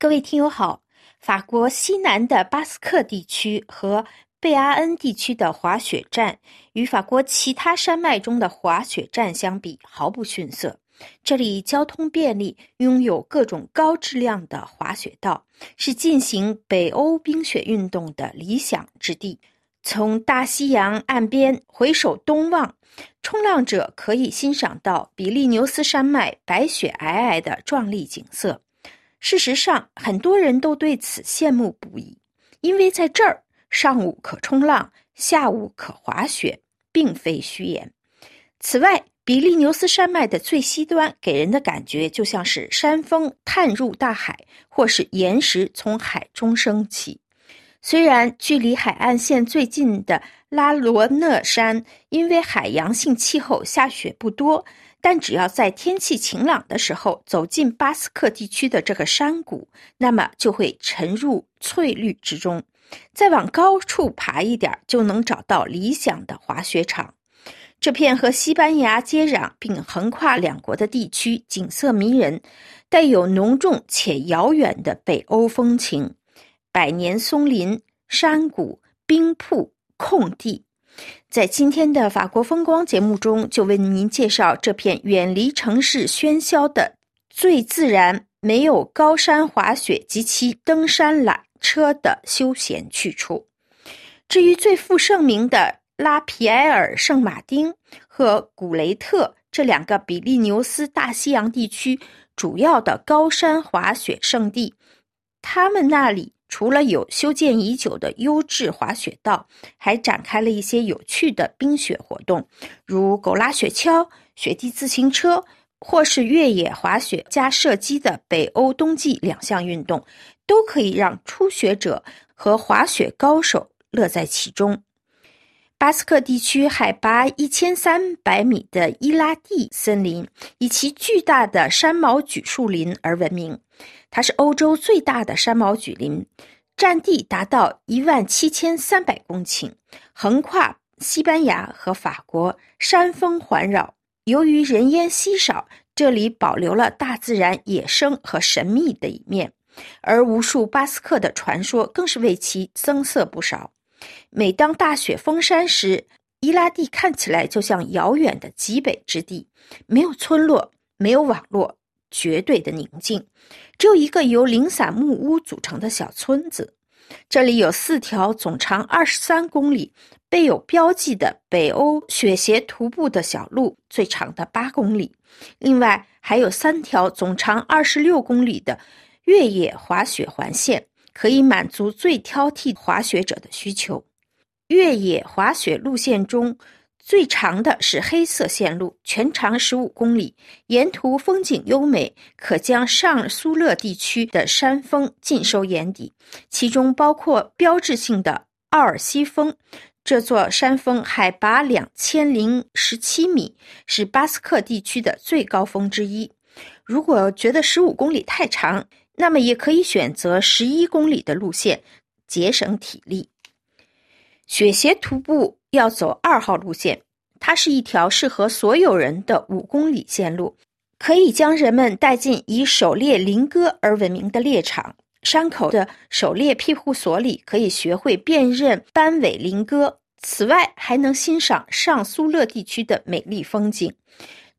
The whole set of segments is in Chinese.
各位听友好，法国西南的巴斯克地区和贝阿恩地区的滑雪站与法国其他山脉中的滑雪站相比毫不逊色。这里交通便利，拥有各种高质量的滑雪道，是进行北欧冰雪运动的理想之地。从大西洋岸边回首东望，冲浪者可以欣赏到比利牛斯山脉白雪皑皑的壮丽景色。事实上，很多人都对此羡慕不已，因为在这儿上午可冲浪，下午可滑雪，并非虚言。此外，比利牛斯山脉的最西端给人的感觉就像是山峰探入大海，或是岩石从海中升起。虽然距离海岸线最近的拉罗讷山因为海洋性气候下雪不多。但只要在天气晴朗的时候走进巴斯克地区的这个山谷，那么就会沉入翠绿之中。再往高处爬一点，就能找到理想的滑雪场。这片和西班牙接壤并横跨两国的地区，景色迷人，带有浓重且遥远的北欧风情。百年松林、山谷、冰瀑、空地。在今天的法国风光节目中，就为您介绍这片远离城市喧嚣的最自然、没有高山滑雪及其登山缆车的休闲去处。至于最负盛名的拉皮埃尔圣马丁和古雷特这两个比利牛斯大西洋地区主要的高山滑雪胜地，他们那里。除了有修建已久的优质滑雪道，还展开了一些有趣的冰雪活动，如狗拉雪橇、雪地自行车，或是越野滑雪加射击的北欧冬季两项运动，都可以让初学者和滑雪高手乐在其中。巴斯克地区海拔一千三百米的伊拉蒂森林，以其巨大的山毛榉树林而闻名。它是欧洲最大的山毛榉林，占地达到一万七千三百公顷，横跨西班牙和法国，山峰环绕。由于人烟稀少，这里保留了大自然野生和神秘的一面，而无数巴斯克的传说更是为其增色不少。每当大雪封山时，伊拉蒂看起来就像遥远的极北之地，没有村落，没有网络。绝对的宁静，只有一个由零散木屋组成的小村子。这里有四条总长二十三公里、备有标记的北欧雪鞋徒步的小路，最长的八公里。另外还有三条总长二十六公里的越野滑雪环线，可以满足最挑剔滑雪者的需求。越野滑雪路线中。最长的是黑色线路，全长十五公里，沿途风景优美，可将上苏勒地区的山峰尽收眼底，其中包括标志性的奥尔西峰。这座山峰海拔两千零十七米，是巴斯克地区的最高峰之一。如果觉得十五公里太长，那么也可以选择十一公里的路线，节省体力。雪鞋徒步。要走二号路线，它是一条适合所有人的五公里线路，可以将人们带进以狩猎林鸽而闻名的猎场。山口的狩猎庇护所里可以学会辨认斑尾林鸽，此外还能欣赏上苏勒地区的美丽风景。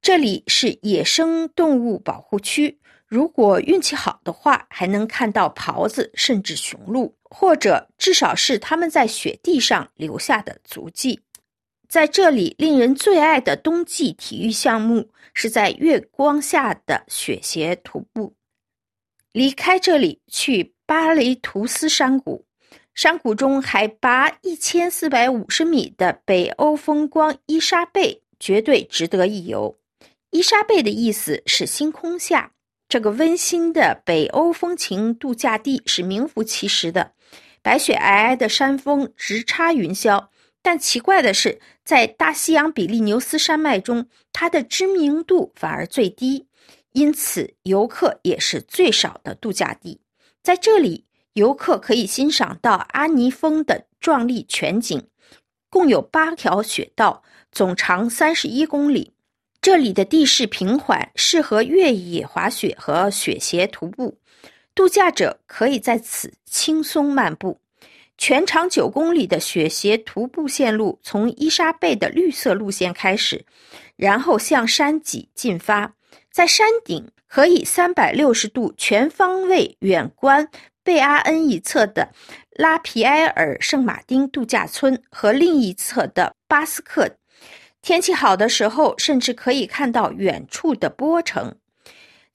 这里是野生动物保护区，如果运气好的话，还能看到狍子甚至雄鹿。或者至少是他们在雪地上留下的足迹。在这里，令人最爱的冬季体育项目是在月光下的雪鞋徒步。离开这里，去巴雷图斯山谷，山谷中海拔一千四百五十米的北欧风光伊莎贝绝对值得一游。伊莎贝的意思是星空下。这个温馨的北欧风情度假地是名副其实的。白雪皑皑的山峰直插云霄，但奇怪的是，在大西洋比利牛斯山脉中，它的知名度反而最低，因此游客也是最少的度假地。在这里，游客可以欣赏到阿尼峰的壮丽全景，共有八条雪道，总长三十一公里。这里的地势平缓，适合越野滑雪和雪鞋徒步。度假者可以在此轻松漫步。全长九公里的雪鞋徒步线路从伊莎贝的绿色路线开始，然后向山脊进发，在山顶可以三百六十度全方位远观贝阿恩一侧的拉皮埃尔圣马丁度假村和另一侧的巴斯克。天气好的时候，甚至可以看到远处的波城。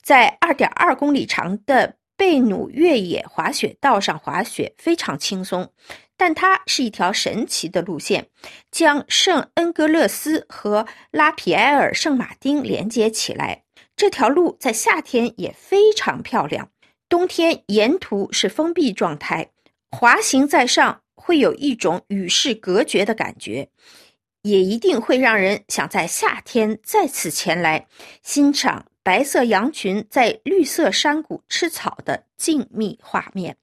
在二点二公里长的贝努越野滑雪道上滑雪非常轻松，但它是一条神奇的路线，将圣恩格勒斯和拉皮埃尔圣马丁连接起来。这条路在夏天也非常漂亮，冬天沿途是封闭状态，滑行在上会有一种与世隔绝的感觉，也一定会让人想在夏天再次前来欣赏。白色羊群在绿色山谷吃草的静谧画面。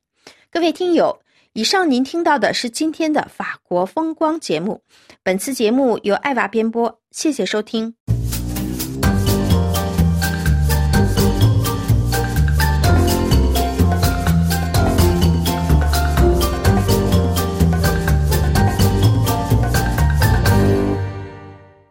各位听友，以上您听到的是今天的法国风光节目。本次节目由艾娃编播，谢谢收听。